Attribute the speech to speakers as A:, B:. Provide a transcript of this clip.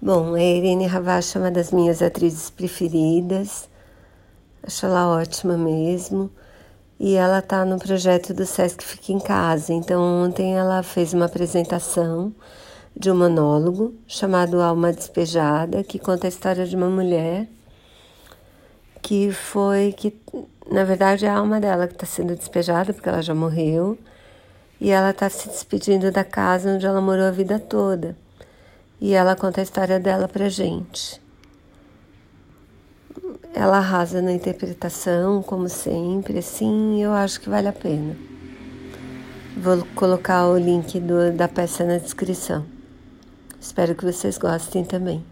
A: Bom, a Irene Ravache é uma das minhas atrizes preferidas, acho ela ótima mesmo, e ela está no projeto do Sesc Fica em Casa. Então, ontem ela fez uma apresentação de um monólogo chamado Alma Despejada, que conta a história de uma mulher que foi que na verdade é a alma dela que está sendo despejada porque ela já morreu. E ela está se despedindo da casa onde ela morou a vida toda e ela conta a história dela pra gente. Ela arrasa na interpretação, como sempre, assim, eu acho que vale a pena. Vou colocar o link do, da peça na descrição. Espero que vocês gostem também.